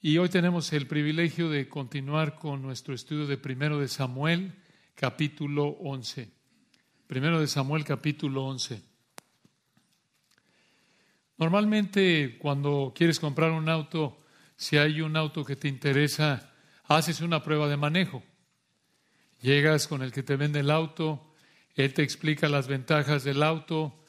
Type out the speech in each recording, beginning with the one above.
Y hoy tenemos el privilegio de continuar con nuestro estudio de Primero de Samuel, capítulo 11. Primero de Samuel, capítulo 11. Normalmente cuando quieres comprar un auto, si hay un auto que te interesa, haces una prueba de manejo. Llegas con el que te vende el auto, él te explica las ventajas del auto,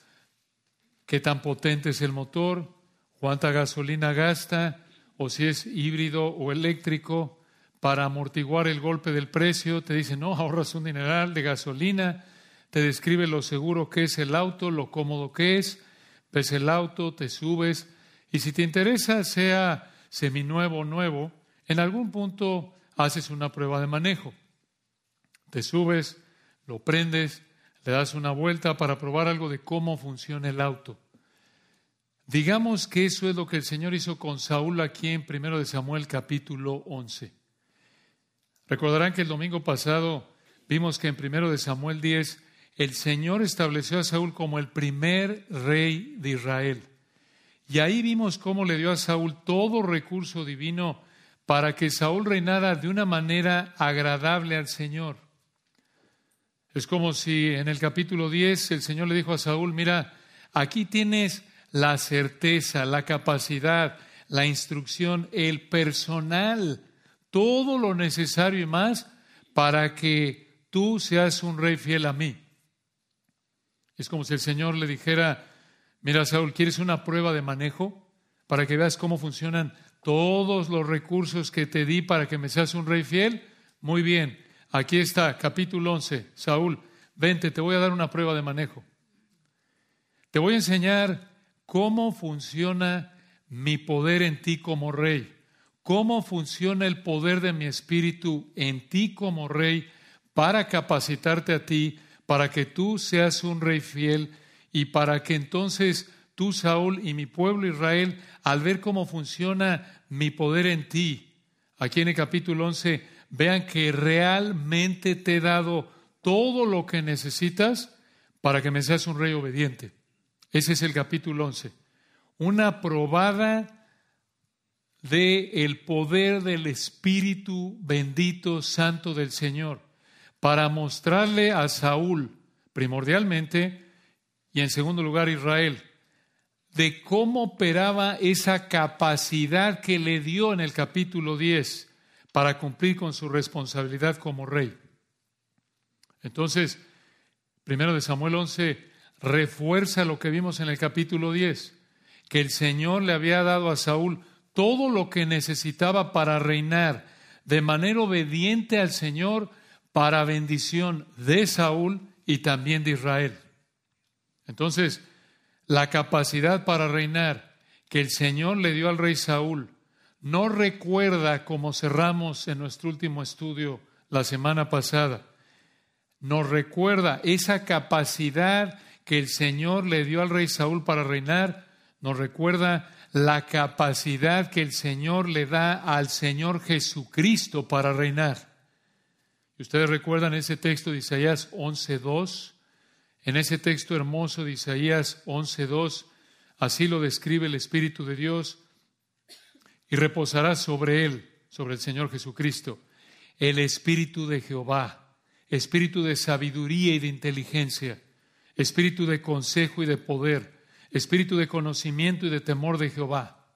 qué tan potente es el motor, cuánta gasolina gasta, o si es híbrido o eléctrico, para amortiguar el golpe del precio, te dice, no, ahorras un dineral de gasolina, te describe lo seguro que es el auto, lo cómodo que es, ves el auto, te subes, y si te interesa, sea seminuevo o nuevo, en algún punto haces una prueba de manejo. Te subes, lo prendes, le das una vuelta para probar algo de cómo funciona el auto. Digamos que eso es lo que el Señor hizo con Saúl aquí en 1 de Samuel capítulo 11. Recordarán que el domingo pasado vimos que en 1 de Samuel 10 el Señor estableció a Saúl como el primer rey de Israel. Y ahí vimos cómo le dio a Saúl todo recurso divino para que Saúl reinara de una manera agradable al Señor. Es como si en el capítulo 10 el Señor le dijo a Saúl, mira, aquí tienes la certeza, la capacidad, la instrucción, el personal, todo lo necesario y más para que tú seas un rey fiel a mí. Es como si el Señor le dijera, mira Saúl, ¿quieres una prueba de manejo para que veas cómo funcionan todos los recursos que te di para que me seas un rey fiel? Muy bien, aquí está, capítulo 11, Saúl, vente, te voy a dar una prueba de manejo. Te voy a enseñar cómo funciona mi poder en ti como rey, cómo funciona el poder de mi espíritu en ti como rey para capacitarte a ti, para que tú seas un rey fiel y para que entonces tú, Saúl, y mi pueblo Israel, al ver cómo funciona mi poder en ti, aquí en el capítulo 11, vean que realmente te he dado todo lo que necesitas para que me seas un rey obediente. Ese es el capítulo 11. Una probada de el poder del Espíritu bendito santo del Señor para mostrarle a Saúl primordialmente y en segundo lugar Israel de cómo operaba esa capacidad que le dio en el capítulo 10 para cumplir con su responsabilidad como rey. Entonces, primero de Samuel 11 refuerza lo que vimos en el capítulo 10, que el Señor le había dado a Saúl todo lo que necesitaba para reinar de manera obediente al Señor para bendición de Saúl y también de Israel. Entonces, la capacidad para reinar que el Señor le dio al rey Saúl no recuerda como cerramos en nuestro último estudio la semana pasada, nos recuerda esa capacidad que el Señor le dio al rey Saúl para reinar, nos recuerda la capacidad que el Señor le da al Señor Jesucristo para reinar. Ustedes recuerdan ese texto de Isaías 11.2, en ese texto hermoso de Isaías 11.2, así lo describe el Espíritu de Dios, y reposará sobre él, sobre el Señor Jesucristo, el Espíritu de Jehová, Espíritu de sabiduría y de inteligencia espíritu de consejo y de poder, espíritu de conocimiento y de temor de Jehová.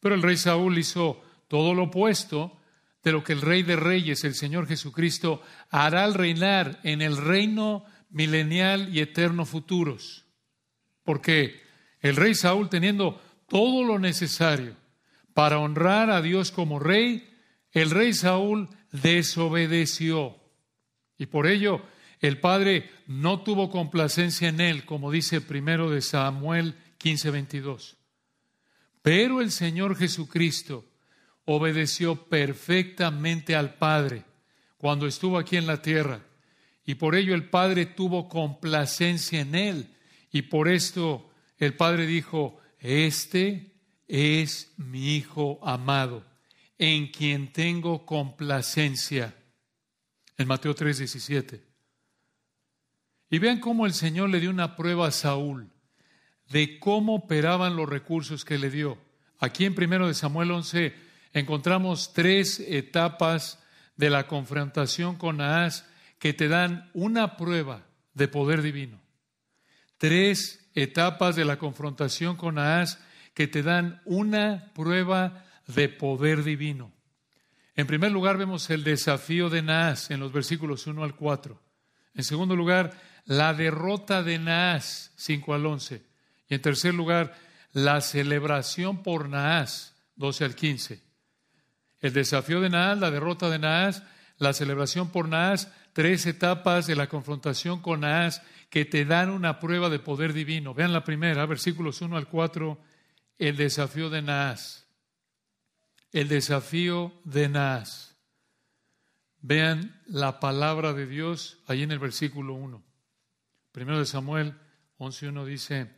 Pero el rey Saúl hizo todo lo opuesto de lo que el rey de reyes, el Señor Jesucristo, hará al reinar en el reino milenial y eterno futuros. Porque el rey Saúl, teniendo todo lo necesario para honrar a Dios como rey, el rey Saúl desobedeció. Y por ello el Padre no tuvo complacencia en él, como dice primero de Samuel 15, 22. Pero el Señor Jesucristo obedeció perfectamente al Padre cuando estuvo aquí en la tierra. Y por ello el Padre tuvo complacencia en él. Y por esto el Padre dijo, este es mi Hijo amado, en quien tengo complacencia. En Mateo 3, 17. Y vean cómo el Señor le dio una prueba a Saúl de cómo operaban los recursos que le dio. Aquí en 1 de Samuel 11 encontramos tres etapas de la confrontación con Naas que te dan una prueba de poder divino. Tres etapas de la confrontación con Naas que te dan una prueba de poder divino. En primer lugar, vemos el desafío de Naas en los versículos 1 al 4. En segundo lugar, la derrota de Naas 5 al 11. Y en tercer lugar, la celebración por Naas 12 al 15. El desafío de Naas, la derrota de Naas, la celebración por Naas, tres etapas de la confrontación con Naas que te dan una prueba de poder divino. Vean la primera, versículos 1 al 4, el desafío de Naas el desafío de Naas. Vean la palabra de Dios ahí en el versículo 1. Primero de Samuel 11.1 dice,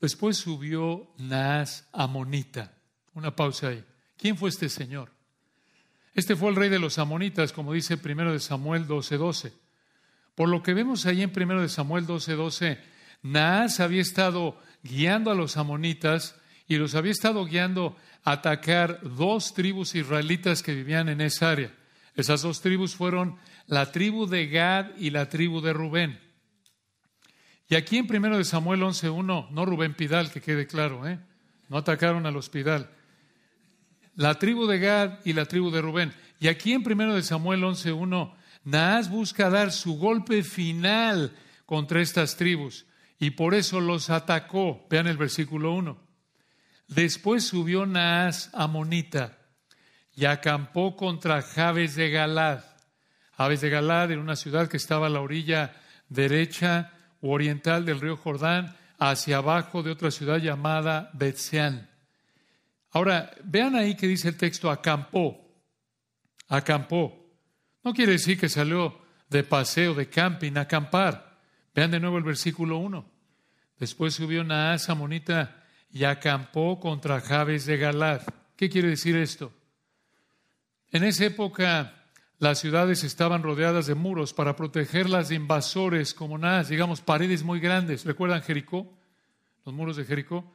después subió Naas Amonita. Una pausa ahí. ¿Quién fue este señor? Este fue el rey de los amonitas, como dice primero de Samuel 12.12. Por lo que vemos ahí en primero de Samuel 12.12, Naas había estado guiando a los amonitas y los había estado guiando atacar dos tribus israelitas que vivían en esa área. Esas dos tribus fueron la tribu de Gad y la tribu de Rubén. Y aquí en 1 de Samuel 11.1, no Rubén Pidal, que quede claro, ¿eh? no atacaron a los Pidal. La tribu de Gad y la tribu de Rubén. Y aquí en 1 de Samuel 11.1, Naas busca dar su golpe final contra estas tribus y por eso los atacó. Vean el versículo 1. Después subió Naas a Monita y acampó contra Javes de Galad. Javes de Galad era una ciudad que estaba a la orilla derecha oriental del río Jordán, hacia abajo de otra ciudad llamada Betseán. Ahora, vean ahí que dice el texto acampó. Acampó. No quiere decir que salió de paseo, de camping, acampar. Vean de nuevo el versículo 1. Después subió Naas a Monita y acampó contra Jabes de Galad. ¿Qué quiere decir esto? En esa época las ciudades estaban rodeadas de muros para protegerlas de invasores como nada, digamos, paredes muy grandes. ¿Recuerdan Jericó? Los muros de Jericó.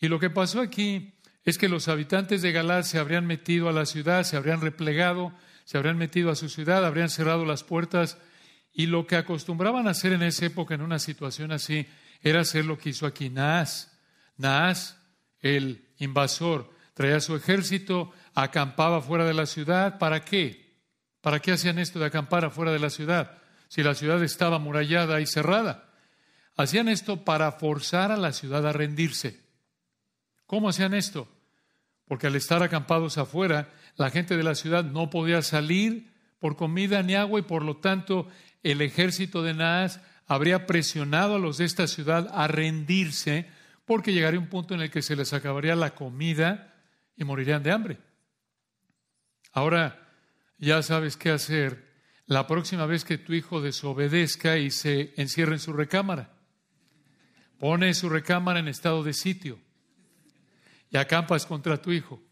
Y lo que pasó aquí es que los habitantes de Galad se habrían metido a la ciudad, se habrían replegado, se habrían metido a su ciudad, habrían cerrado las puertas. Y lo que acostumbraban a hacer en esa época, en una situación así, era hacer lo que hizo aquí Naas. Naas, el invasor, traía su ejército, acampaba fuera de la ciudad. ¿Para qué? ¿Para qué hacían esto de acampar afuera de la ciudad? Si la ciudad estaba murallada y cerrada. Hacían esto para forzar a la ciudad a rendirse. ¿Cómo hacían esto? Porque al estar acampados afuera, la gente de la ciudad no podía salir por comida ni agua y por lo tanto el ejército de Naas habría presionado a los de esta ciudad a rendirse porque llegaría un punto en el que se les acabaría la comida y morirían de hambre. Ahora ya sabes qué hacer la próxima vez que tu hijo desobedezca y se encierre en su recámara. Pone su recámara en estado de sitio y acampas contra tu hijo.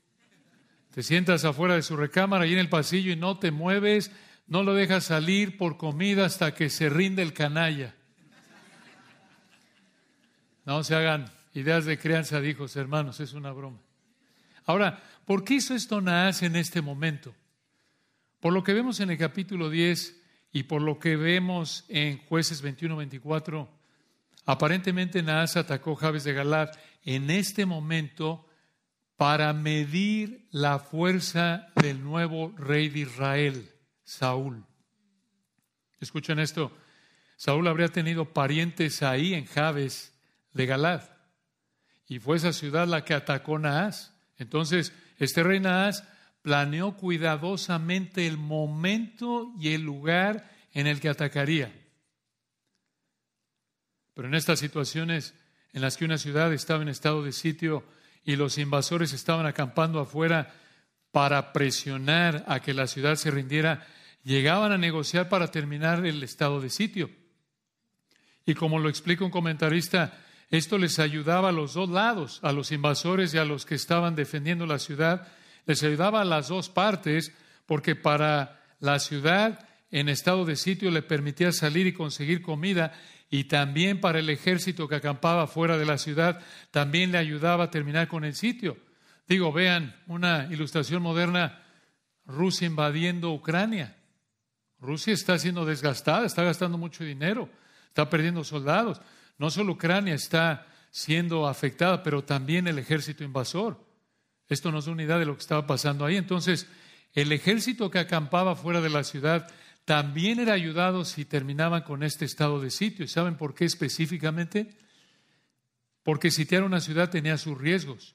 Te sientas afuera de su recámara y en el pasillo y no te mueves, no lo dejas salir por comida hasta que se rinde el canalla. No se hagan Ideas de crianza de hijos, hermanos, es una broma. Ahora, ¿por qué hizo esto Naas en este momento? Por lo que vemos en el capítulo 10 y por lo que vemos en jueces 21-24, aparentemente Naas atacó Javes de Galad en este momento para medir la fuerza del nuevo rey de Israel, Saúl. Escuchen esto, Saúl habría tenido parientes ahí en Javes de Galad. Y fue esa ciudad la que atacó Naas. Entonces, este rey Naas planeó cuidadosamente el momento y el lugar en el que atacaría. Pero en estas situaciones en las que una ciudad estaba en estado de sitio y los invasores estaban acampando afuera para presionar a que la ciudad se rindiera, llegaban a negociar para terminar el estado de sitio. Y como lo explica un comentarista, esto les ayudaba a los dos lados, a los invasores y a los que estaban defendiendo la ciudad. Les ayudaba a las dos partes porque para la ciudad en estado de sitio le permitía salir y conseguir comida y también para el ejército que acampaba fuera de la ciudad también le ayudaba a terminar con el sitio. Digo, vean una ilustración moderna, Rusia invadiendo Ucrania. Rusia está siendo desgastada, está gastando mucho dinero, está perdiendo soldados. No solo Ucrania está siendo afectada, pero también el ejército invasor. Esto nos da una idea de lo que estaba pasando ahí. Entonces, el ejército que acampaba fuera de la ciudad también era ayudado si terminaban con este estado de sitio. ¿Y saben por qué específicamente? Porque sitiar una ciudad tenía sus riesgos.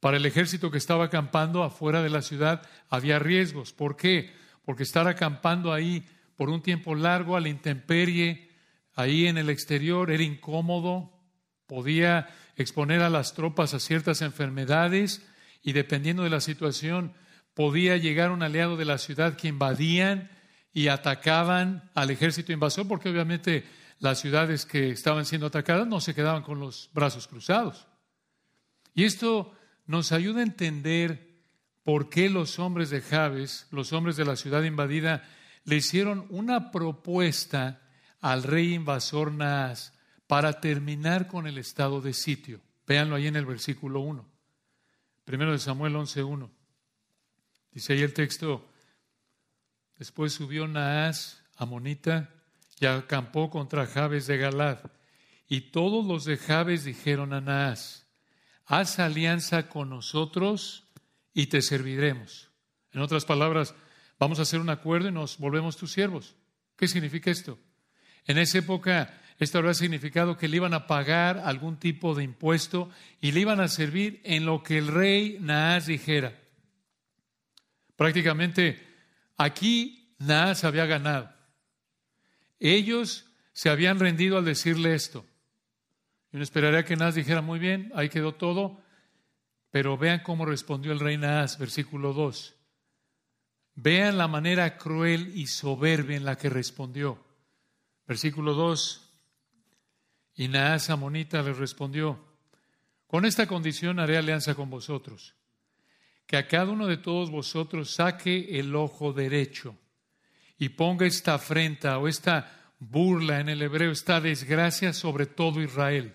Para el ejército que estaba acampando afuera de la ciudad había riesgos. ¿Por qué? Porque estar acampando ahí por un tiempo largo a la intemperie, ahí en el exterior, era incómodo, podía exponer a las tropas a ciertas enfermedades y dependiendo de la situación podía llegar un aliado de la ciudad que invadían y atacaban al ejército invasor, porque obviamente las ciudades que estaban siendo atacadas no se quedaban con los brazos cruzados. Y esto nos ayuda a entender por qué los hombres de Jabes, los hombres de la ciudad invadida, le hicieron una propuesta al rey invasor Naas para terminar con el estado de sitio. Véanlo ahí en el versículo 1. Primero de Samuel 11.1. Dice ahí el texto, después subió Naas, Amonita, y acampó contra Jabes de Galad. Y todos los de Jabes dijeron a Naas, haz alianza con nosotros y te serviremos. En otras palabras, vamos a hacer un acuerdo y nos volvemos tus siervos. ¿Qué significa esto? En esa época, esto habría significado que le iban a pagar algún tipo de impuesto y le iban a servir en lo que el rey Naas dijera. Prácticamente, aquí Naas había ganado. Ellos se habían rendido al decirle esto. Uno esperaría que Naas dijera, muy bien, ahí quedó todo, pero vean cómo respondió el rey Naas, versículo 2. Vean la manera cruel y soberbia en la que respondió. Versículo 2. Y Naas Amonita le respondió, con esta condición haré alianza con vosotros, que a cada uno de todos vosotros saque el ojo derecho y ponga esta afrenta o esta burla en el hebreo, esta desgracia sobre todo Israel.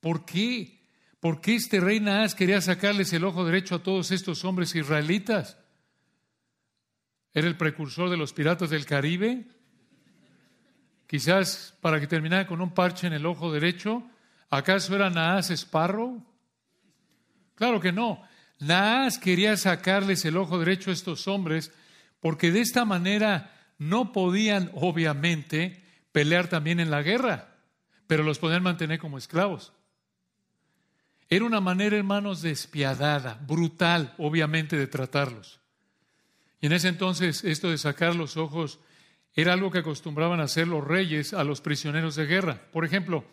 ¿Por qué? ¿Por qué este rey Naas quería sacarles el ojo derecho a todos estos hombres israelitas? ¿Era el precursor de los piratas del Caribe? Quizás para que terminara con un parche en el ojo derecho. ¿Acaso era Naas Sparrow? Claro que no. Naas quería sacarles el ojo derecho a estos hombres porque de esta manera no podían, obviamente, pelear también en la guerra, pero los podían mantener como esclavos. Era una manera, hermanos, despiadada, brutal, obviamente, de tratarlos. Y en ese entonces, esto de sacar los ojos era algo que acostumbraban a hacer los reyes a los prisioneros de guerra. Por ejemplo,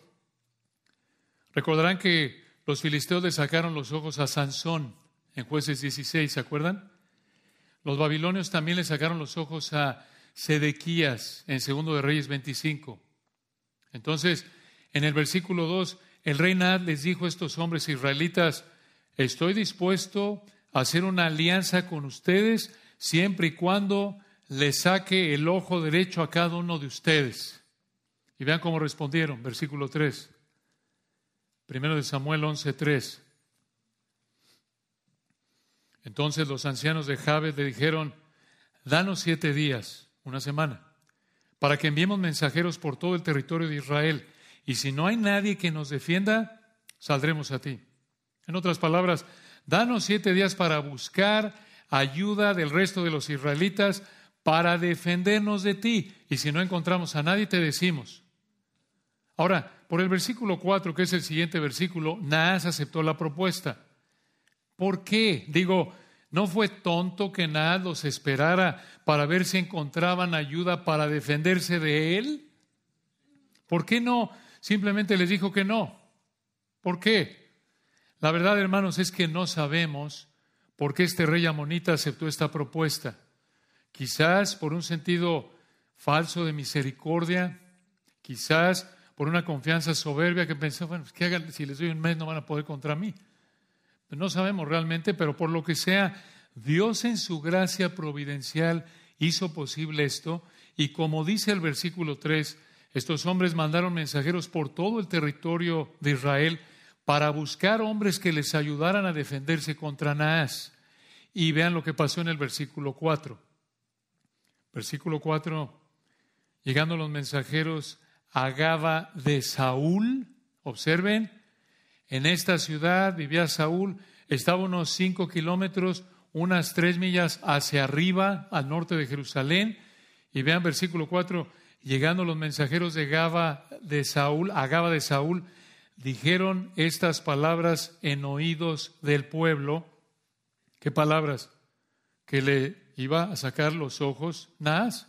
recordarán que los filisteos le sacaron los ojos a Sansón en jueces 16, ¿se acuerdan? Los babilonios también le sacaron los ojos a Sedequías en segundo de Reyes 25. Entonces, en el versículo 2, el rey Nad les dijo a estos hombres israelitas, estoy dispuesto a hacer una alianza con ustedes siempre y cuando le saque el ojo derecho a cada uno de ustedes. Y vean cómo respondieron, versículo 3. Primero de Samuel 11:3. Entonces los ancianos de Jabes le dijeron, danos siete días, una semana, para que enviemos mensajeros por todo el territorio de Israel y si no hay nadie que nos defienda, saldremos a ti. En otras palabras, danos siete días para buscar ayuda del resto de los israelitas para defendernos de ti. Y si no encontramos a nadie, te decimos. Ahora, por el versículo 4, que es el siguiente versículo, Naas aceptó la propuesta. ¿Por qué? Digo, ¿no fue tonto que Naas los esperara para ver si encontraban ayuda para defenderse de él? ¿Por qué no simplemente les dijo que no. ¿Por qué? La verdad, hermanos, es que no sabemos por qué este rey amonita aceptó esta propuesta. Quizás por un sentido falso de misericordia, quizás por una confianza soberbia que pensó, bueno, pues, ¿qué hagan? si les doy un mes no van a poder contra mí. No sabemos realmente, pero por lo que sea, Dios en su gracia providencial hizo posible esto y como dice el versículo 3, estos hombres mandaron mensajeros por todo el territorio de Israel para buscar hombres que les ayudaran a defenderse contra Naas. Y vean lo que pasó en el versículo 4. Versículo 4, llegando los mensajeros a Gaba de Saúl, observen, en esta ciudad vivía Saúl, estaba unos cinco kilómetros, unas tres millas hacia arriba, al norte de Jerusalén. Y vean versículo 4, llegando los mensajeros de Gaba de Saúl, a Gaba de Saúl, dijeron estas palabras en oídos del pueblo. ¿Qué palabras? Que le iba a sacar los ojos Naas.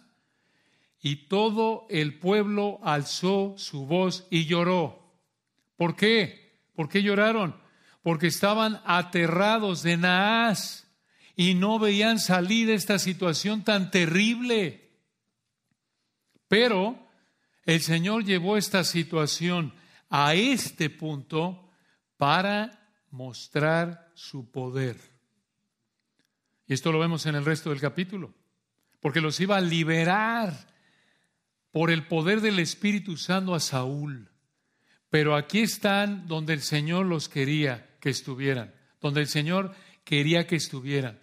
Y todo el pueblo alzó su voz y lloró. ¿Por qué? ¿Por qué lloraron? Porque estaban aterrados de Naas y no veían salir esta situación tan terrible. Pero el Señor llevó esta situación a este punto para mostrar su poder. Y esto lo vemos en el resto del capítulo, porque los iba a liberar por el poder del Espíritu usando a Saúl. Pero aquí están donde el Señor los quería que estuvieran, donde el Señor quería que estuvieran,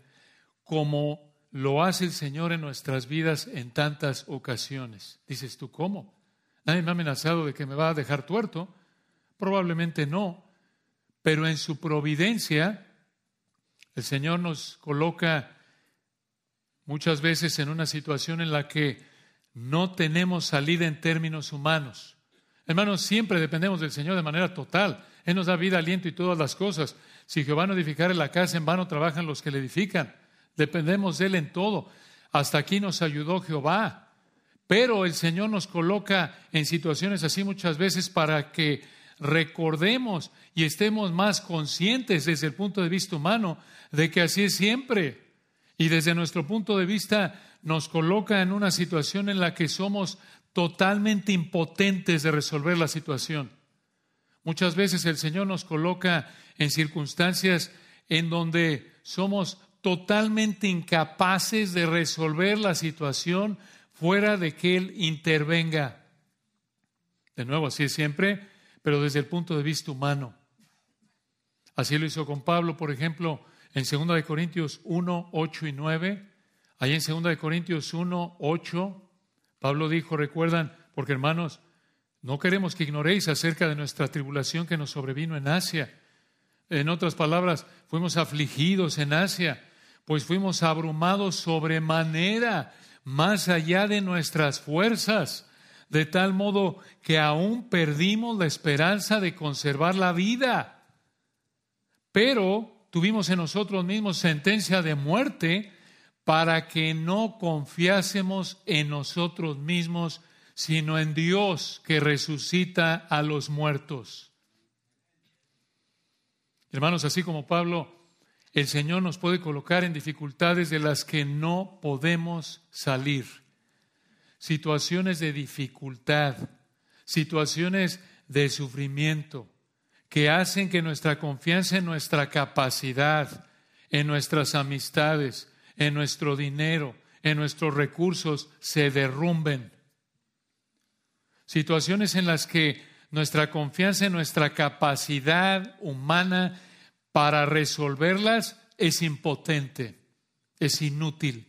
como lo hace el Señor en nuestras vidas en tantas ocasiones. Dices tú, ¿cómo? Nadie me ha amenazado de que me va a dejar tuerto. Probablemente no, pero en su providencia el Señor nos coloca muchas veces en una situación en la que no tenemos salida en términos humanos. Hermanos, siempre dependemos del Señor de manera total. Él nos da vida, aliento y todas las cosas. Si Jehová no edificara la casa, en vano trabajan los que le edifican. Dependemos de Él en todo. Hasta aquí nos ayudó Jehová. Pero el Señor nos coloca en situaciones así muchas veces para que recordemos y estemos más conscientes desde el punto de vista humano de que así es siempre. Y desde nuestro punto de vista nos coloca en una situación en la que somos totalmente impotentes de resolver la situación. Muchas veces el Señor nos coloca en circunstancias en donde somos totalmente incapaces de resolver la situación fuera de que Él intervenga. De nuevo, así es siempre, pero desde el punto de vista humano. Así lo hizo con Pablo, por ejemplo, en 2 Corintios 1, 8 y 9. Ahí en 2 Corintios 1, 8, Pablo dijo, recuerdan, porque hermanos, no queremos que ignoréis acerca de nuestra tribulación que nos sobrevino en Asia. En otras palabras, fuimos afligidos en Asia pues fuimos abrumados sobremanera, más allá de nuestras fuerzas, de tal modo que aún perdimos la esperanza de conservar la vida. Pero tuvimos en nosotros mismos sentencia de muerte para que no confiásemos en nosotros mismos, sino en Dios que resucita a los muertos. Hermanos, así como Pablo el Señor nos puede colocar en dificultades de las que no podemos salir. Situaciones de dificultad, situaciones de sufrimiento, que hacen que nuestra confianza en nuestra capacidad, en nuestras amistades, en nuestro dinero, en nuestros recursos se derrumben. Situaciones en las que nuestra confianza en nuestra capacidad humana para resolverlas es impotente, es inútil.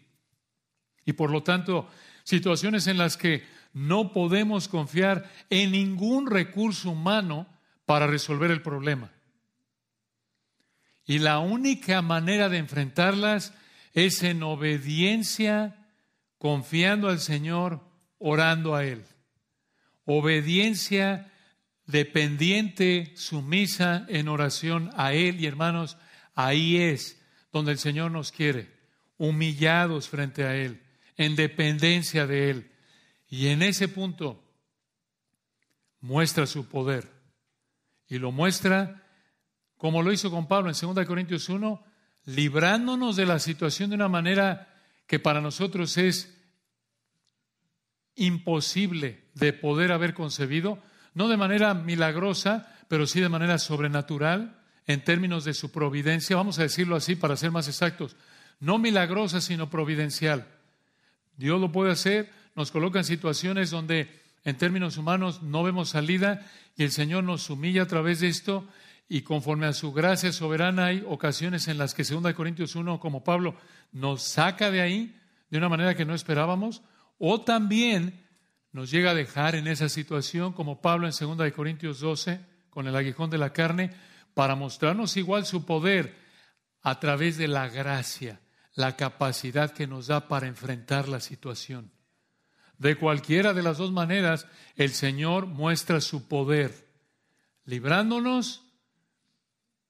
Y por lo tanto, situaciones en las que no podemos confiar en ningún recurso humano para resolver el problema. Y la única manera de enfrentarlas es en obediencia, confiando al Señor, orando a Él. Obediencia dependiente, sumisa en oración a Él. Y hermanos, ahí es donde el Señor nos quiere, humillados frente a Él, en dependencia de Él. Y en ese punto muestra su poder. Y lo muestra como lo hizo con Pablo en 2 Corintios 1, librándonos de la situación de una manera que para nosotros es imposible de poder haber concebido, no de manera milagrosa, pero sí de manera sobrenatural, en términos de su providencia, vamos a decirlo así para ser más exactos, no milagrosa, sino providencial. Dios lo puede hacer, nos coloca en situaciones donde en términos humanos no vemos salida y el Señor nos humilla a través de esto. Y conforme a su gracia soberana hay ocasiones en las que 2 Corintios 1, como Pablo, nos saca de ahí de una manera que no esperábamos, o también nos llega a dejar en esa situación, como Pablo en 2 Corintios 12, con el aguijón de la carne, para mostrarnos igual su poder a través de la gracia, la capacidad que nos da para enfrentar la situación. De cualquiera de las dos maneras, el Señor muestra su poder, librándonos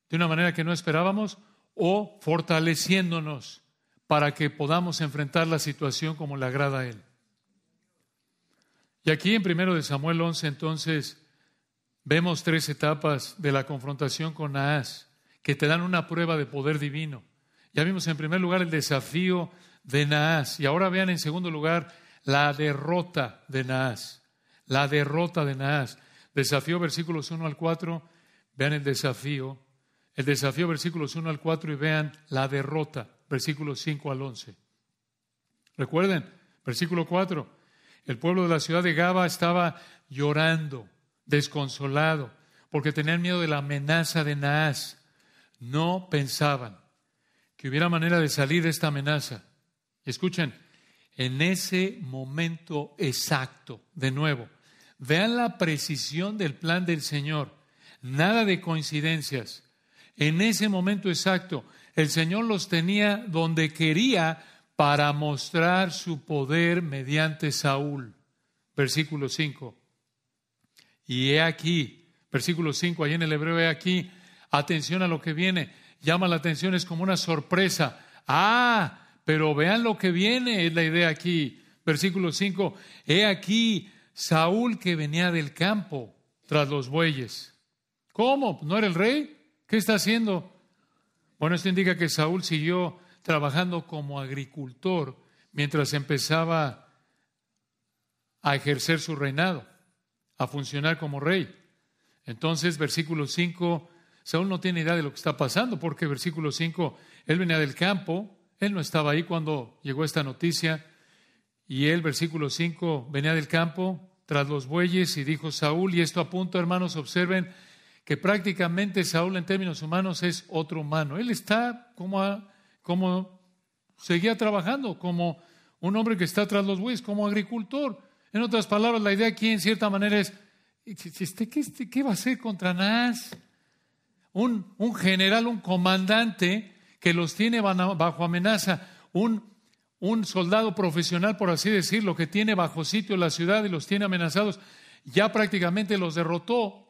de una manera que no esperábamos o fortaleciéndonos para que podamos enfrentar la situación como le agrada a Él. Y aquí en primero de Samuel 11 entonces vemos tres etapas de la confrontación con Naas que te dan una prueba de poder divino. Ya vimos en primer lugar el desafío de Naas y ahora vean en segundo lugar la derrota de Naas. La derrota de Naas. Desafío versículos 1 al 4, vean el desafío el desafío versículos 1 al 4 y vean la derrota, versículos 5 al 11. Recuerden, versículo 4, el pueblo de la ciudad de Gaba estaba llorando, desconsolado, porque tenían miedo de la amenaza de Naas. No pensaban que hubiera manera de salir de esta amenaza. Escuchen, en ese momento exacto, de nuevo, vean la precisión del plan del Señor. Nada de coincidencias. En ese momento exacto, el Señor los tenía donde quería para mostrar su poder mediante Saúl. Versículo 5. Y he aquí, versículo 5, ahí en el hebreo, he aquí, atención a lo que viene, llama la atención, es como una sorpresa. Ah, pero vean lo que viene, es la idea aquí. Versículo 5, he aquí Saúl que venía del campo tras los bueyes. ¿Cómo? ¿No era el rey? ¿Qué está haciendo? Bueno, esto indica que Saúl siguió trabajando como agricultor mientras empezaba a ejercer su reinado, a funcionar como rey. Entonces, versículo 5, Saúl no tiene idea de lo que está pasando, porque versículo 5, él venía del campo, él no estaba ahí cuando llegó esta noticia, y él, versículo 5, venía del campo tras los bueyes y dijo Saúl, y esto a punto, hermanos, observen, que prácticamente Saúl en términos humanos es otro humano. Él está como, como seguía trabajando, como un hombre que está tras los bueyes, como agricultor. En otras palabras, la idea aquí en cierta manera es, este, ¿qué, este, qué va a hacer contra Nas? Un, un general, un comandante que los tiene bajo amenaza, un, un soldado profesional, por así decirlo, que tiene bajo sitio la ciudad y los tiene amenazados, ya prácticamente los derrotó.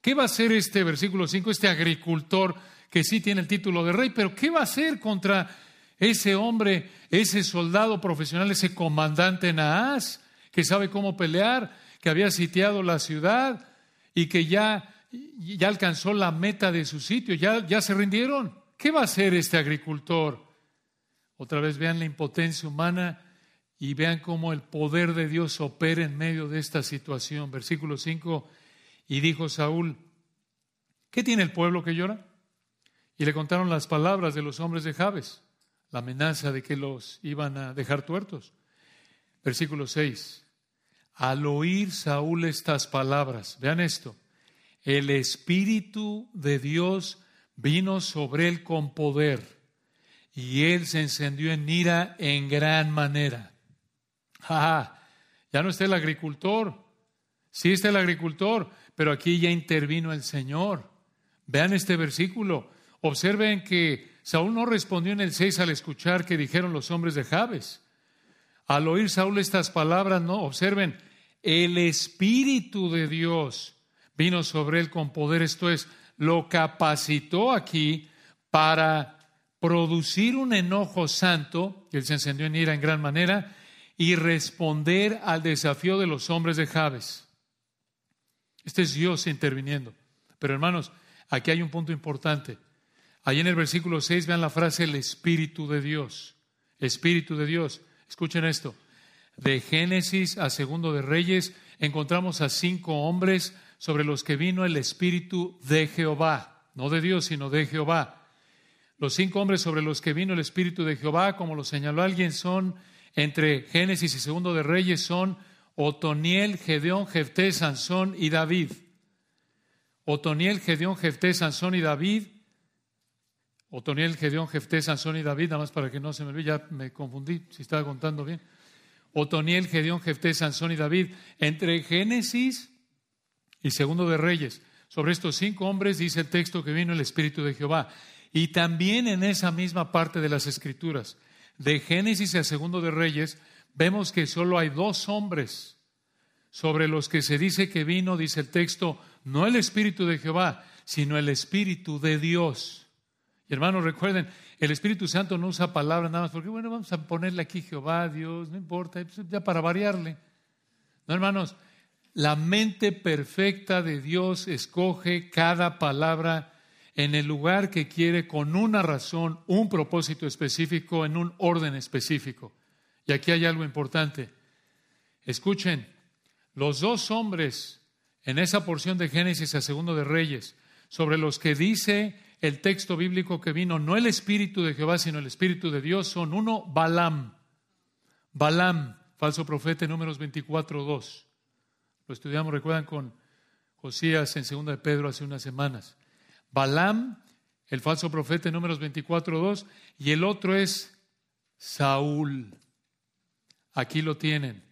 ¿Qué va a hacer este versículo 5, este agricultor que sí tiene el título de rey, pero qué va a hacer contra ese hombre, ese soldado profesional, ese comandante Naas, que sabe cómo pelear, que había sitiado la ciudad y que ya, ya alcanzó la meta de su sitio, ya, ya se rindieron? ¿Qué va a hacer este agricultor? Otra vez vean la impotencia humana y vean cómo el poder de Dios opera en medio de esta situación. Versículo 5 y dijo Saúl, ¿qué tiene el pueblo que llora? Y le contaron las palabras de los hombres de Jabes, la amenaza de que los iban a dejar tuertos. Versículo 6. Al oír Saúl estas palabras, vean esto, el Espíritu de Dios vino sobre él con poder y él se encendió en ira en gran manera. Ja, ya no está el agricultor, sí está el agricultor, pero aquí ya intervino el Señor. Vean este versículo. Observen que Saúl no respondió en el 6 al escuchar que dijeron los hombres de Jabes. Al oír Saúl estas palabras, no, observen, el Espíritu de Dios vino sobre él con poder, esto es, lo capacitó aquí para producir un enojo santo, que él se encendió en ira en gran manera, y responder al desafío de los hombres de Jabes. Este es Dios interviniendo. Pero hermanos, aquí hay un punto importante. Ahí en el versículo 6 vean la frase el Espíritu de Dios. Espíritu de Dios. Escuchen esto. De Génesis a Segundo de Reyes encontramos a cinco hombres sobre los que vino el Espíritu de Jehová. No de Dios, sino de Jehová. Los cinco hombres sobre los que vino el Espíritu de Jehová, como lo señaló alguien, son entre Génesis y Segundo de Reyes, son Otoniel, Gedeón, Jefté, Sansón y David. Otoniel, Gedeón, Jefté, Sansón y David. Otoniel, Gedeón, Jefté, Sansón y David, nada más para que no se me olvide, ya me confundí si estaba contando bien. Otoniel, Gedeón, Jefté, Sansón y David. Entre Génesis y Segundo de Reyes. Sobre estos cinco hombres dice el texto que vino el Espíritu de Jehová. Y también en esa misma parte de las Escrituras, de Génesis a Segundo de Reyes, vemos que solo hay dos hombres sobre los que se dice que vino, dice el texto, no el Espíritu de Jehová, sino el Espíritu de Dios. Y hermanos, recuerden, el Espíritu Santo no usa palabras nada más porque, bueno, vamos a ponerle aquí Jehová, Dios, no importa, ya para variarle. No, hermanos, la mente perfecta de Dios escoge cada palabra en el lugar que quiere con una razón, un propósito específico, en un orden específico. Y aquí hay algo importante. Escuchen, los dos hombres en esa porción de Génesis a segundo de Reyes, sobre los que dice el texto bíblico que vino, no el Espíritu de Jehová, sino el Espíritu de Dios, son uno, Balaam. Balaam, falso profeta, números 24, 2. Lo estudiamos, recuerdan, con Josías en segunda de Pedro hace unas semanas. Balaam, el falso profeta en números 24, 2, y el otro es Saúl. Aquí lo tienen.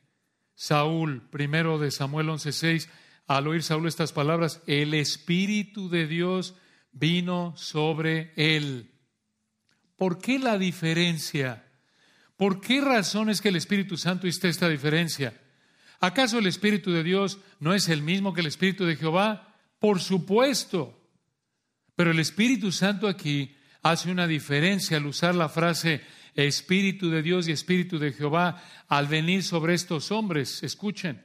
Saúl, primero de Samuel 11:6, al oír Saúl estas palabras, el Espíritu de Dios vino sobre él. ¿Por qué la diferencia? ¿Por qué razón es que el Espíritu Santo hizo esta diferencia? ¿Acaso el Espíritu de Dios no es el mismo que el Espíritu de Jehová? Por supuesto. Pero el Espíritu Santo aquí hace una diferencia al usar la frase Espíritu de Dios y Espíritu de Jehová al venir sobre estos hombres. Escuchen,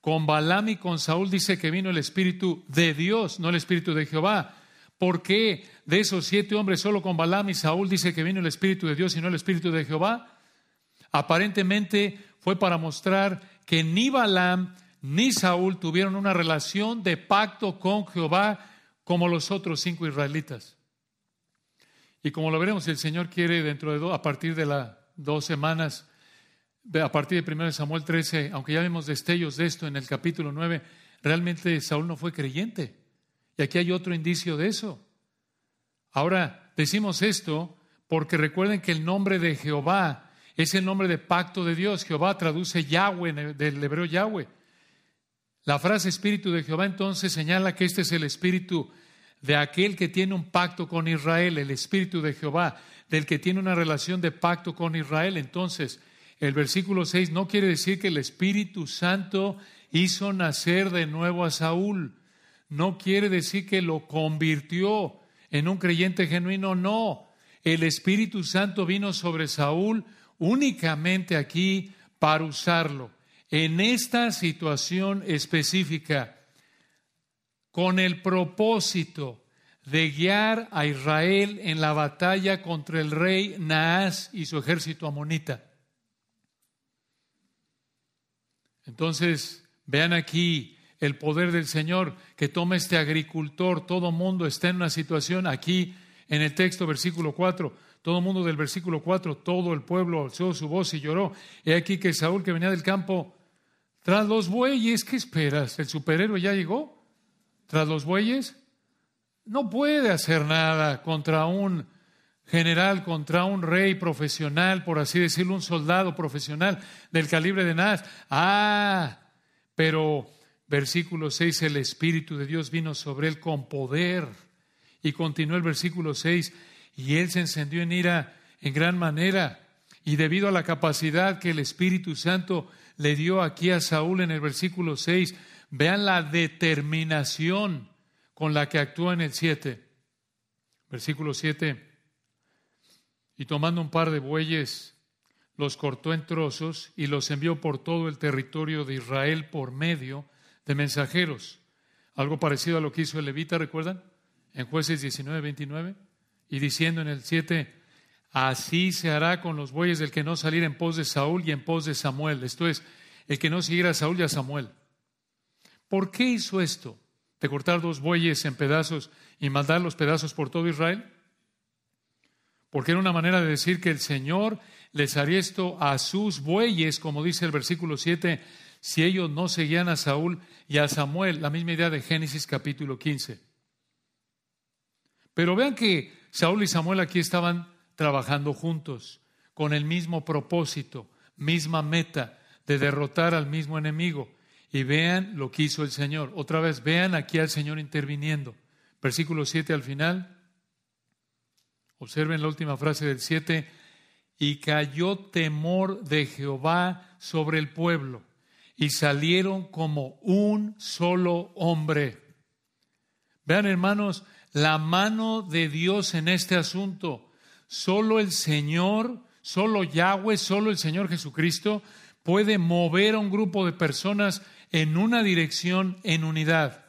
con Balaam y con Saúl dice que vino el Espíritu de Dios, no el Espíritu de Jehová. ¿Por qué de esos siete hombres solo con Balaam y Saúl dice que vino el Espíritu de Dios y no el Espíritu de Jehová? Aparentemente fue para mostrar que ni Balaam ni Saúl tuvieron una relación de pacto con Jehová como los otros cinco israelitas. Y como lo veremos, el Señor quiere dentro de a partir de las dos semanas, a partir de 1 Samuel 13, aunque ya vemos destellos de esto en el capítulo 9, realmente Saúl no fue creyente. Y aquí hay otro indicio de eso. Ahora, decimos esto porque recuerden que el nombre de Jehová es el nombre de pacto de Dios. Jehová traduce Yahweh del hebreo Yahweh. La frase Espíritu de Jehová entonces señala que este es el Espíritu de aquel que tiene un pacto con Israel, el Espíritu de Jehová, del que tiene una relación de pacto con Israel. Entonces, el versículo 6 no quiere decir que el Espíritu Santo hizo nacer de nuevo a Saúl. No quiere decir que lo convirtió en un creyente genuino, no. El Espíritu Santo vino sobre Saúl únicamente aquí para usarlo. En esta situación específica, con el propósito de guiar a Israel en la batalla contra el rey Naas y su ejército amonita. Entonces, vean aquí el poder del Señor que toma este agricultor, todo mundo está en una situación aquí en el texto versículo 4, todo mundo del versículo 4, todo el pueblo alzó su voz y lloró. He aquí que Saúl que venía del campo tras los bueyes, ¿qué esperas? ¿El superhéroe ya llegó? tras los bueyes, no puede hacer nada contra un general, contra un rey profesional, por así decirlo, un soldado profesional del calibre de Nas. Ah, pero versículo 6, el Espíritu de Dios vino sobre él con poder. Y continuó el versículo 6, y él se encendió en ira en gran manera. Y debido a la capacidad que el Espíritu Santo le dio aquí a Saúl en el versículo 6, Vean la determinación con la que actúa en el 7. Versículo 7. Y tomando un par de bueyes, los cortó en trozos y los envió por todo el territorio de Israel por medio de mensajeros. Algo parecido a lo que hizo el levita, ¿recuerdan? En jueces 19, 29. Y diciendo en el 7, así se hará con los bueyes del que no saliera en pos de Saúl y en pos de Samuel. Esto es, el que no siguiera a Saúl y a Samuel. ¿Por qué hizo esto? ¿De cortar dos bueyes en pedazos y mandar los pedazos por todo Israel? Porque era una manera de decir que el Señor les haría esto a sus bueyes, como dice el versículo 7, si ellos no seguían a Saúl y a Samuel, la misma idea de Génesis capítulo 15. Pero vean que Saúl y Samuel aquí estaban trabajando juntos, con el mismo propósito, misma meta de derrotar al mismo enemigo. Y vean lo que hizo el Señor. Otra vez, vean aquí al Señor interviniendo. Versículo 7 al final. Observen la última frase del 7. Y cayó temor de Jehová sobre el pueblo, y salieron como un solo hombre. Vean, hermanos, la mano de Dios en este asunto. Solo el Señor, solo Yahweh, solo el Señor Jesucristo puede mover a un grupo de personas en una dirección en unidad.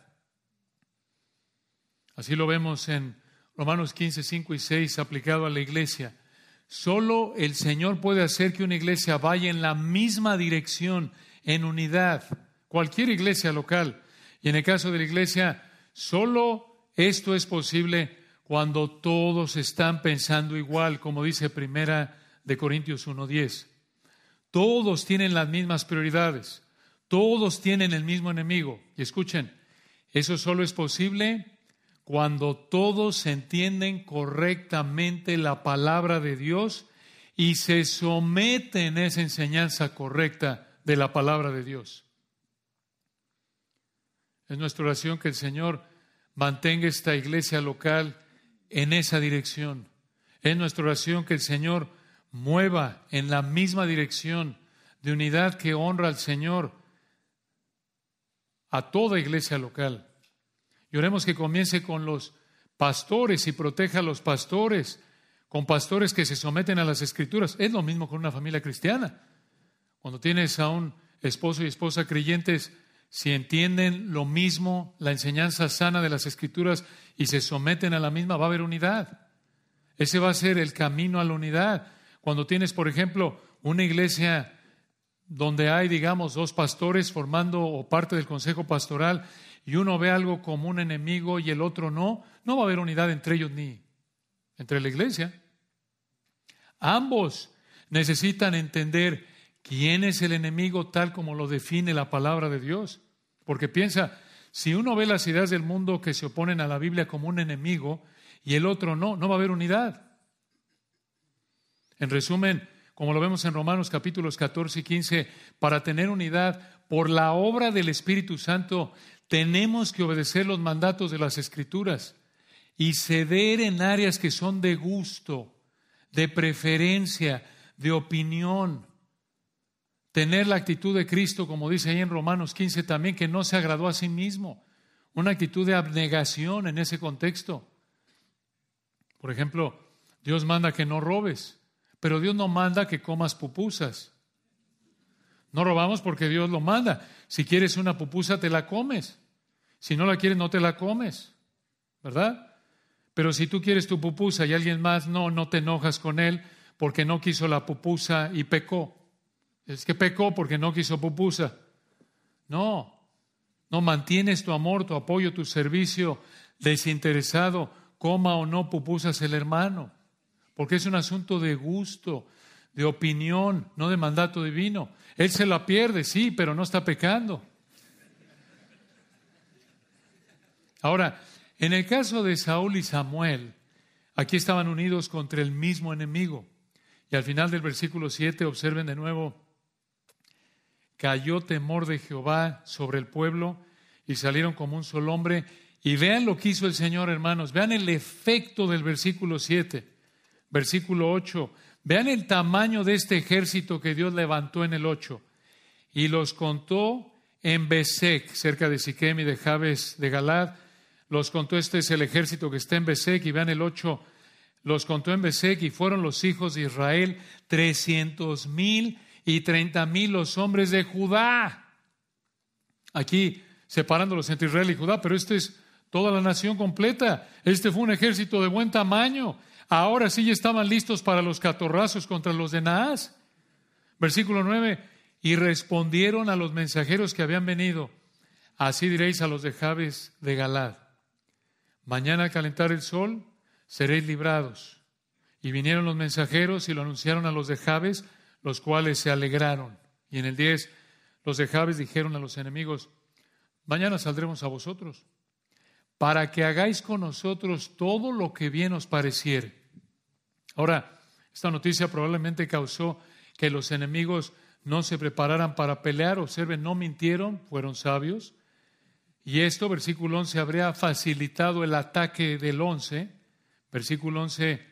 Así lo vemos en Romanos 15, 5 y 6 aplicado a la iglesia. Solo el Señor puede hacer que una iglesia vaya en la misma dirección, en unidad, cualquier iglesia local. Y en el caso de la iglesia, solo esto es posible cuando todos están pensando igual, como dice Primera de Corintios 1.10. Todos tienen las mismas prioridades. Todos tienen el mismo enemigo. Y escuchen, eso solo es posible cuando todos entienden correctamente la palabra de Dios y se someten a esa enseñanza correcta de la palabra de Dios. Es nuestra oración que el Señor mantenga esta iglesia local en esa dirección. Es nuestra oración que el Señor mueva en la misma dirección de unidad que honra al Señor a toda iglesia local. Y oremos que comience con los pastores y proteja a los pastores, con pastores que se someten a las escrituras. Es lo mismo con una familia cristiana. Cuando tienes a un esposo y esposa creyentes, si entienden lo mismo, la enseñanza sana de las escrituras y se someten a la misma, va a haber unidad. Ese va a ser el camino a la unidad. Cuando tienes, por ejemplo, una iglesia donde hay, digamos, dos pastores formando o parte del consejo pastoral y uno ve algo como un enemigo y el otro no, no va a haber unidad entre ellos ni entre la iglesia. Ambos necesitan entender quién es el enemigo tal como lo define la palabra de Dios. Porque piensa, si uno ve las ideas del mundo que se oponen a la Biblia como un enemigo y el otro no, no va a haber unidad. En resumen, como lo vemos en Romanos capítulos 14 y 15, para tener unidad por la obra del Espíritu Santo, tenemos que obedecer los mandatos de las Escrituras y ceder en áreas que son de gusto, de preferencia, de opinión. Tener la actitud de Cristo, como dice ahí en Romanos 15 también, que no se agradó a sí mismo. Una actitud de abnegación en ese contexto. Por ejemplo, Dios manda que no robes. Pero Dios no manda que comas pupusas. No robamos porque Dios lo manda. Si quieres una pupusa, te la comes. Si no la quieres, no te la comes. ¿Verdad? Pero si tú quieres tu pupusa y alguien más no, no te enojas con él porque no quiso la pupusa y pecó. Es que pecó porque no quiso pupusa. No, no mantienes tu amor, tu apoyo, tu servicio desinteresado, coma o no pupusas el hermano porque es un asunto de gusto, de opinión, no de mandato divino. Él se la pierde, sí, pero no está pecando. Ahora, en el caso de Saúl y Samuel, aquí estaban unidos contra el mismo enemigo. Y al final del versículo 7, observen de nuevo, cayó temor de Jehová sobre el pueblo y salieron como un solo hombre. Y vean lo que hizo el Señor, hermanos, vean el efecto del versículo 7. Versículo 8. Vean el tamaño de este ejército que Dios levantó en el 8. Y los contó en Besek, cerca de Siquem y de Jabes de Galad. Los contó, este es el ejército que está en Besek. Y vean el 8. Los contó en Besek y fueron los hijos de Israel, trescientos mil y treinta mil los hombres de Judá. Aquí separándolos entre Israel y Judá, pero este es toda la nación completa. Este fue un ejército de buen tamaño. Ahora sí ya estaban listos para los catorrazos contra los de Naas. Versículo 9. Y respondieron a los mensajeros que habían venido. Así diréis a los de Jabes de Galad. Mañana al calentar el sol seréis librados. Y vinieron los mensajeros y lo anunciaron a los de Jabes, los cuales se alegraron. Y en el 10, los de Jabes dijeron a los enemigos, mañana saldremos a vosotros. para que hagáis con nosotros todo lo que bien os pareciere. Ahora, esta noticia probablemente causó que los enemigos no se prepararan para pelear. Observen, no mintieron, fueron sabios. Y esto, versículo 11, habría facilitado el ataque del 11. Versículo 11,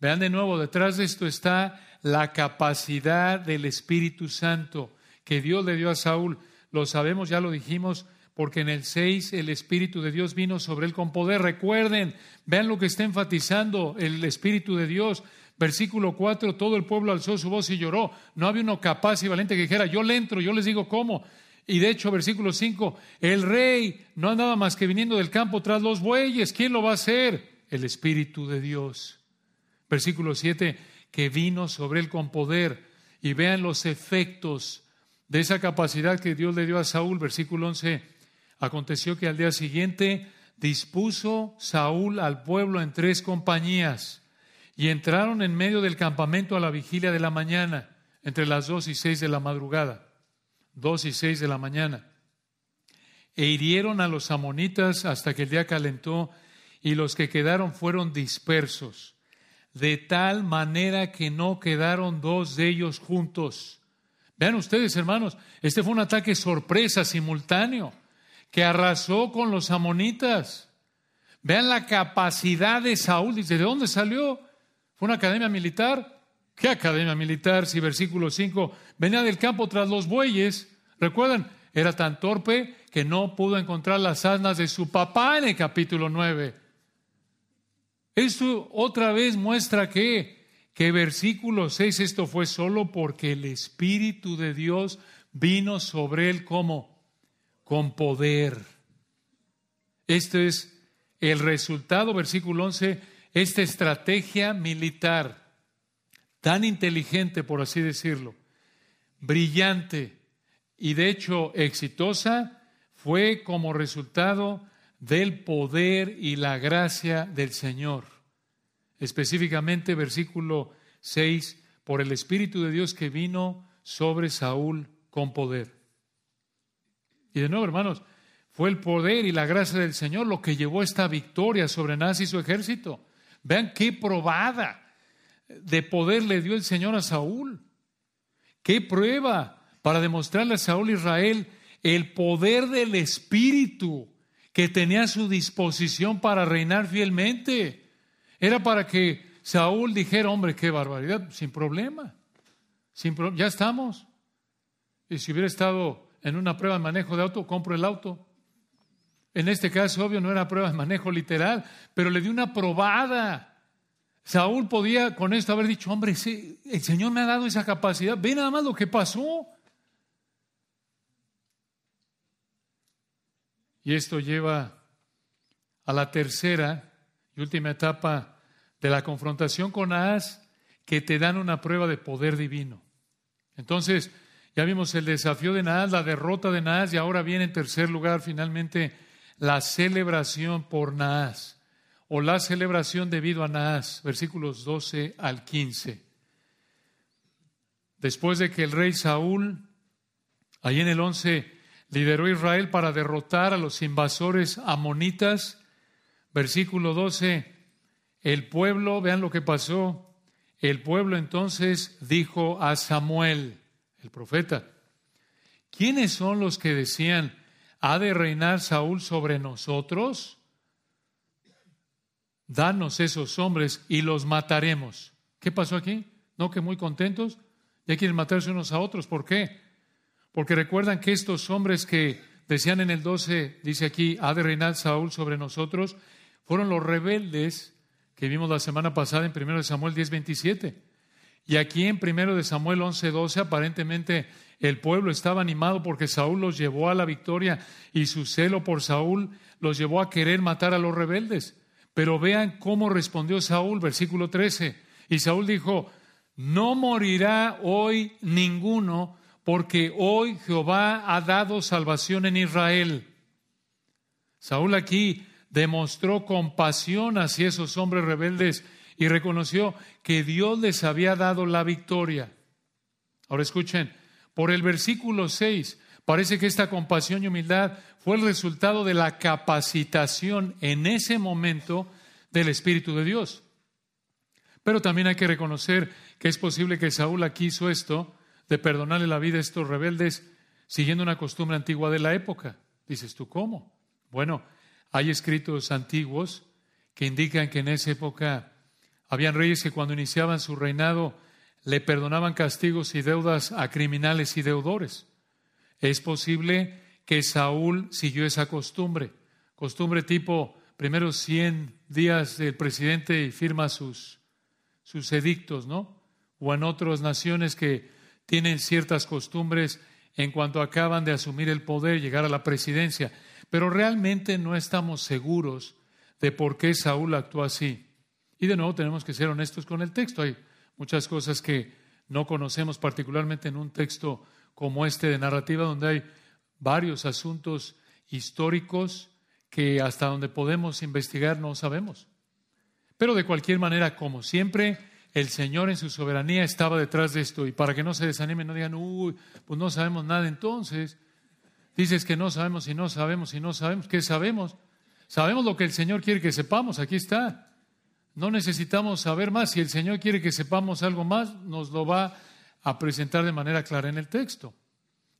vean de nuevo, detrás de esto está la capacidad del Espíritu Santo que Dios le dio a Saúl. Lo sabemos, ya lo dijimos, porque en el 6 el Espíritu de Dios vino sobre él con poder. Recuerden, vean lo que está enfatizando el Espíritu de Dios. Versículo 4, todo el pueblo alzó su voz y lloró. No había uno capaz y valiente que dijera, yo le entro, yo les digo cómo. Y de hecho, versículo 5, el rey no andaba más que viniendo del campo tras los bueyes. ¿Quién lo va a hacer? El Espíritu de Dios. Versículo 7, que vino sobre él con poder. Y vean los efectos de esa capacidad que Dios le dio a Saúl. Versículo 11, aconteció que al día siguiente dispuso Saúl al pueblo en tres compañías y entraron en medio del campamento a la vigilia de la mañana, entre las dos y seis de la madrugada, dos y seis de la mañana. E hirieron a los amonitas hasta que el día calentó, y los que quedaron fueron dispersos, de tal manera que no quedaron dos de ellos juntos. Vean ustedes, hermanos, este fue un ataque sorpresa, simultáneo, que arrasó con los amonitas. Vean la capacidad de Saúl. Dice, ¿de dónde salió? ¿Fue una academia militar? ¿Qué academia militar? Si versículo 5 venía del campo tras los bueyes. ¿Recuerdan? Era tan torpe que no pudo encontrar las asnas de su papá en el capítulo 9. Esto otra vez muestra que, que versículo 6, esto fue solo porque el Espíritu de Dios vino sobre él como con poder. Esto es el resultado, versículo 11, esta estrategia militar tan inteligente, por así decirlo, brillante y de hecho exitosa, fue como resultado del poder y la gracia del Señor. Específicamente versículo 6, por el Espíritu de Dios que vino sobre Saúl con poder. Y de nuevo, hermanos, fue el poder y la gracia del Señor lo que llevó esta victoria sobre Nazi y su ejército. Vean qué probada de poder le dio el Señor a Saúl. Qué prueba para demostrarle a Saúl Israel el poder del Espíritu que tenía su disposición para reinar fielmente. Era para que Saúl dijera, hombre, qué barbaridad, sin problema. Sin ya estamos. Y si hubiera estado en una prueba de manejo de auto, compro el auto. En este caso, obvio, no era prueba de manejo literal, pero le dio una probada. Saúl podía con esto haber dicho, hombre, el Señor me ha dado esa capacidad, ve nada más lo que pasó. Y esto lleva a la tercera y última etapa de la confrontación con Ahaz, que te dan una prueba de poder divino. Entonces, ya vimos el desafío de Naas, la derrota de Naas, y ahora viene en tercer lugar finalmente la celebración por Naas o la celebración debido a Naas, versículos 12 al 15. Después de que el rey Saúl, ahí en el 11, lideró Israel para derrotar a los invasores amonitas, versículo 12, el pueblo, vean lo que pasó, el pueblo entonces dijo a Samuel, el profeta, ¿quiénes son los que decían, ¿Ha de reinar Saúl sobre nosotros? Danos esos hombres y los mataremos. ¿Qué pasó aquí? ¿No que muy contentos? Ya quieren matarse unos a otros. ¿Por qué? Porque recuerdan que estos hombres que decían en el 12, dice aquí, ha de reinar Saúl sobre nosotros, fueron los rebeldes que vimos la semana pasada en 1 Samuel 10, 27. Y aquí en 1 Samuel 11, 12, aparentemente el pueblo estaba animado porque Saúl los llevó a la victoria y su celo por Saúl los llevó a querer matar a los rebeldes. Pero vean cómo respondió Saúl, versículo 13. Y Saúl dijo, no morirá hoy ninguno, porque hoy Jehová ha dado salvación en Israel. Saúl aquí demostró compasión hacia esos hombres rebeldes y reconoció que Dios les había dado la victoria. Ahora escuchen, por el versículo 6, Parece que esta compasión y humildad fue el resultado de la capacitación en ese momento del Espíritu de Dios. Pero también hay que reconocer que es posible que Saúl aquí hizo esto de perdonarle la vida a estos rebeldes siguiendo una costumbre antigua de la época. Dices tú, ¿cómo? Bueno, hay escritos antiguos que indican que en esa época habían reyes que cuando iniciaban su reinado le perdonaban castigos y deudas a criminales y deudores. Es posible que Saúl siguió esa costumbre, costumbre tipo primeros 100 días del presidente y firma sus, sus edictos, ¿no? O en otras naciones que tienen ciertas costumbres en cuanto acaban de asumir el poder, llegar a la presidencia. Pero realmente no estamos seguros de por qué Saúl actuó así. Y de nuevo tenemos que ser honestos con el texto. Hay muchas cosas que no conocemos, particularmente en un texto como este de narrativa, donde hay varios asuntos históricos que hasta donde podemos investigar no sabemos. Pero de cualquier manera, como siempre, el Señor en su soberanía estaba detrás de esto. Y para que no se desanimen, no digan, uy, pues no sabemos nada entonces. Dices que no sabemos y no sabemos y no sabemos. ¿Qué sabemos? Sabemos lo que el Señor quiere que sepamos. Aquí está. No necesitamos saber más. Si el Señor quiere que sepamos algo más, nos lo va a presentar de manera clara en el texto.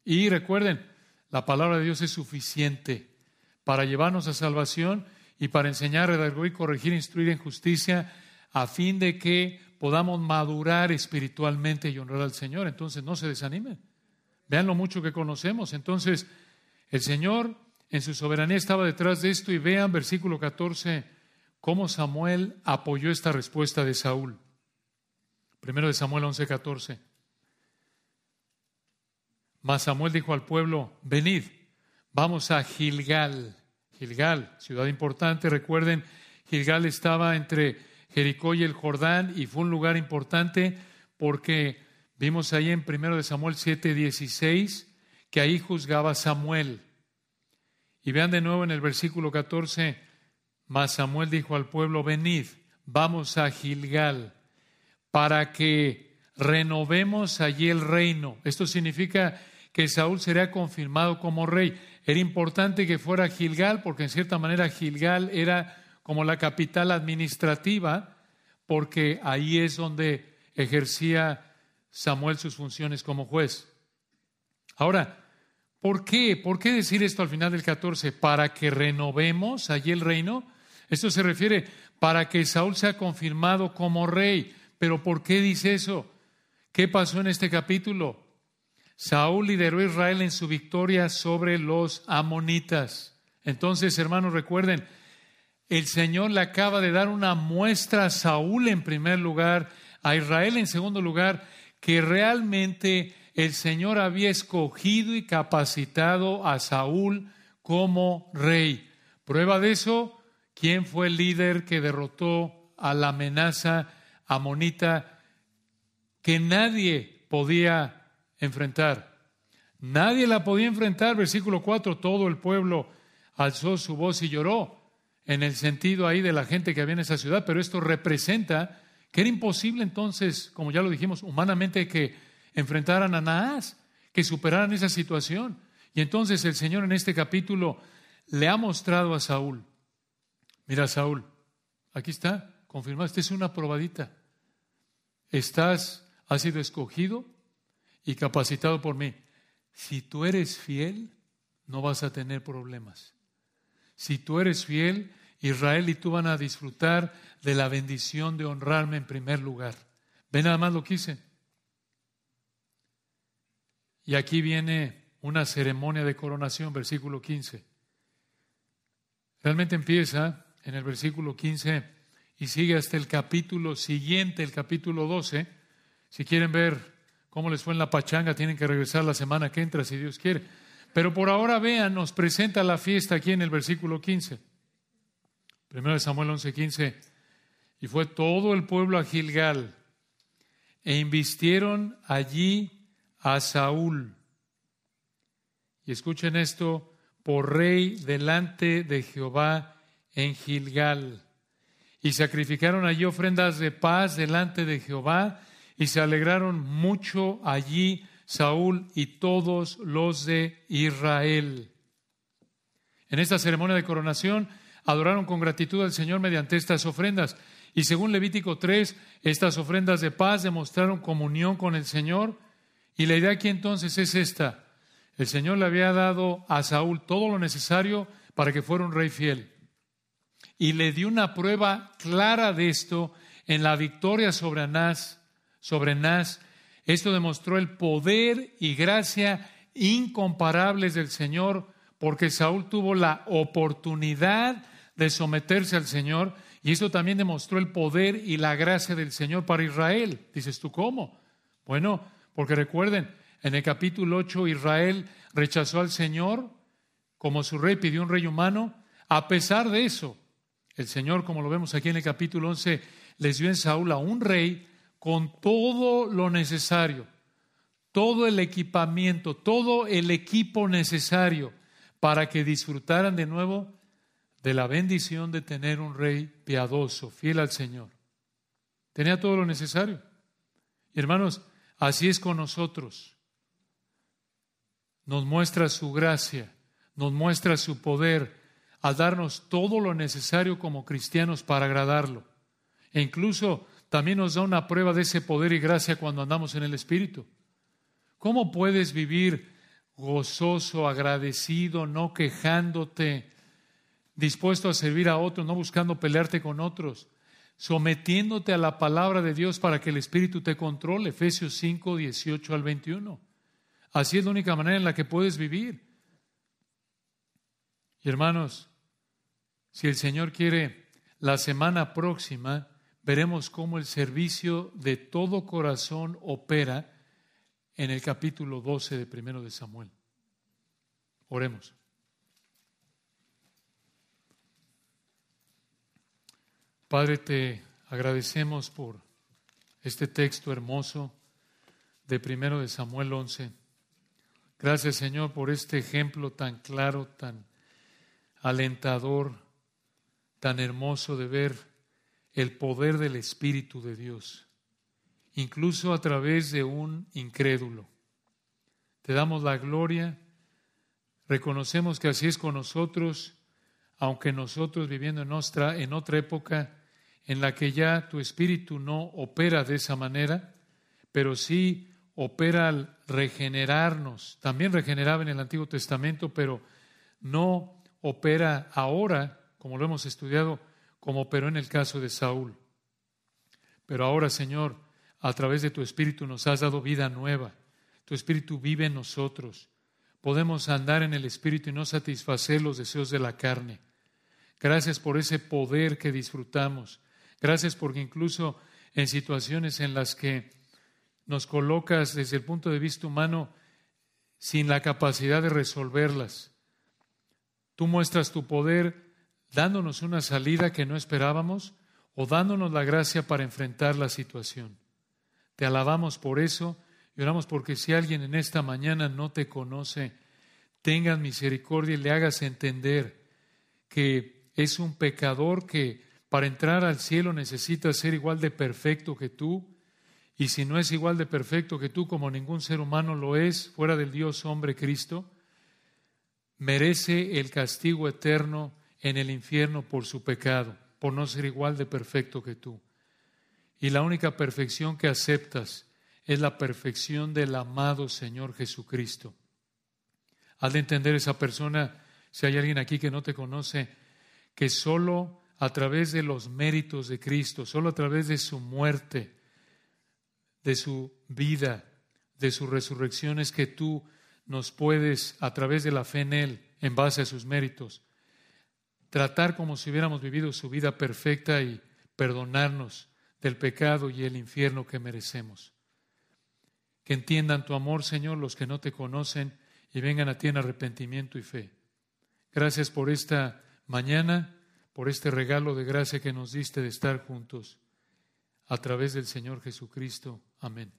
Y recuerden, la palabra de Dios es suficiente para llevarnos a salvación y para enseñar, redarguir, corregir, instruir en justicia, a fin de que podamos madurar espiritualmente y honrar al Señor. Entonces no se desanimen. Vean lo mucho que conocemos. Entonces el Señor en su soberanía estaba detrás de esto y vean versículo 14 cómo Samuel apoyó esta respuesta de Saúl. Primero de Samuel 11, 14. Mas Samuel dijo al pueblo, venid, vamos a Gilgal. Gilgal, ciudad importante, recuerden, Gilgal estaba entre Jericó y el Jordán, y fue un lugar importante porque vimos ahí en 1 Samuel 7, 16 que ahí juzgaba Samuel. Y vean de nuevo en el versículo 14, mas Samuel dijo al pueblo, venid, vamos a Gilgal, para que renovemos allí el reino. Esto significa que Saúl será confirmado como rey. Era importante que fuera Gilgal, porque en cierta manera Gilgal era como la capital administrativa, porque ahí es donde ejercía Samuel sus funciones como juez. Ahora, ¿por qué? ¿Por qué decir esto al final del 14? Para que renovemos allí el reino. Esto se refiere para que Saúl sea confirmado como rey. Pero ¿por qué dice eso? ¿Qué pasó en este capítulo? Saúl lideró a Israel en su victoria sobre los amonitas. Entonces, hermanos, recuerden, el Señor le acaba de dar una muestra a Saúl en primer lugar, a Israel en segundo lugar, que realmente el Señor había escogido y capacitado a Saúl como rey. Prueba de eso, ¿quién fue el líder que derrotó a la amenaza amonita que nadie podía enfrentar? Nadie la podía enfrentar, versículo 4, todo el pueblo alzó su voz y lloró en el sentido ahí de la gente que había en esa ciudad, pero esto representa que era imposible entonces, como ya lo dijimos, humanamente que enfrentaran a Naás, que superaran esa situación. Y entonces el Señor en este capítulo le ha mostrado a Saúl, mira Saúl, aquí está, confirmado, esta es una probadita. Estás, has sido escogido y capacitado por mí. Si tú eres fiel, no vas a tener problemas. Si tú eres fiel, Israel y tú van a disfrutar de la bendición de honrarme en primer lugar. Ve nada más lo que hice. Y aquí viene una ceremonia de coronación, versículo 15. Realmente empieza en el versículo 15 y sigue hasta el capítulo siguiente, el capítulo 12. Si quieren ver cómo les fue en la pachanga, tienen que regresar la semana que entra, si Dios quiere. Pero por ahora vean, nos presenta la fiesta aquí en el versículo 15. Primero de Samuel 11:15. Y fue todo el pueblo a Gilgal e invistieron allí a Saúl. Y escuchen esto, por rey delante de Jehová en Gilgal. Y sacrificaron allí ofrendas de paz delante de Jehová y se alegraron mucho allí Saúl y todos los de Israel. En esta ceremonia de coronación adoraron con gratitud al Señor mediante estas ofrendas. Y según Levítico 3, estas ofrendas de paz demostraron comunión con el Señor. Y la idea aquí entonces es esta. El Señor le había dado a Saúl todo lo necesario para que fuera un rey fiel. Y le dio una prueba clara de esto en la victoria sobre Anás, sobre Nas. Esto demostró el poder y gracia incomparables del Señor, porque Saúl tuvo la oportunidad de someterse al Señor, y esto también demostró el poder y la gracia del Señor para Israel. Dices tú, ¿cómo? Bueno, porque recuerden, en el capítulo 8 Israel rechazó al Señor como su rey, pidió un rey humano. A pesar de eso, el Señor, como lo vemos aquí en el capítulo 11, les dio en Saúl a un rey con todo lo necesario, todo el equipamiento, todo el equipo necesario para que disfrutaran de nuevo de la bendición de tener un rey piadoso, fiel al Señor. Tenía todo lo necesario. Y hermanos, así es con nosotros. Nos muestra su gracia, nos muestra su poder al darnos todo lo necesario como cristianos para agradarlo. E incluso también nos da una prueba de ese poder y gracia cuando andamos en el Espíritu. ¿Cómo puedes vivir gozoso, agradecido, no quejándote, dispuesto a servir a otros, no buscando pelearte con otros, sometiéndote a la palabra de Dios para que el Espíritu te controle? Efesios 5, 18 al 21. Así es la única manera en la que puedes vivir. Y hermanos, si el Señor quiere, la semana próxima veremos cómo el servicio de todo corazón opera en el capítulo 12 de primero de Samuel. Oremos. Padre, te agradecemos por este texto hermoso de primero de Samuel 11. Gracias, Señor, por este ejemplo tan claro, tan alentador, tan hermoso de ver el poder del Espíritu de Dios, incluso a través de un incrédulo. Te damos la gloria, reconocemos que así es con nosotros, aunque nosotros viviendo en, en otra época en la que ya tu Espíritu no opera de esa manera, pero sí opera al regenerarnos. También regeneraba en el Antiguo Testamento, pero no opera ahora, como lo hemos estudiado, como operó en el caso de Saúl. Pero ahora, Señor, a través de tu Espíritu nos has dado vida nueva. Tu Espíritu vive en nosotros. Podemos andar en el Espíritu y no satisfacer los deseos de la carne. Gracias por ese poder que disfrutamos. Gracias porque incluso en situaciones en las que nos colocas desde el punto de vista humano sin la capacidad de resolverlas, tú muestras tu poder dándonos una salida que no esperábamos o dándonos la gracia para enfrentar la situación. Te alabamos por eso y oramos porque si alguien en esta mañana no te conoce, tengas misericordia y le hagas entender que es un pecador que para entrar al cielo necesita ser igual de perfecto que tú, y si no es igual de perfecto que tú, como ningún ser humano lo es, fuera del Dios hombre Cristo, merece el castigo eterno en el infierno por su pecado, por no ser igual de perfecto que tú. Y la única perfección que aceptas es la perfección del amado Señor Jesucristo. Haz de entender esa persona, si hay alguien aquí que no te conoce, que solo a través de los méritos de Cristo, solo a través de su muerte, de su vida, de su resurrección, es que tú nos puedes, a través de la fe en Él, en base a sus méritos, tratar como si hubiéramos vivido su vida perfecta y perdonarnos del pecado y el infierno que merecemos. Que entiendan tu amor, Señor, los que no te conocen y vengan a ti en arrepentimiento y fe. Gracias por esta mañana, por este regalo de gracia que nos diste de estar juntos. A través del Señor Jesucristo. Amén.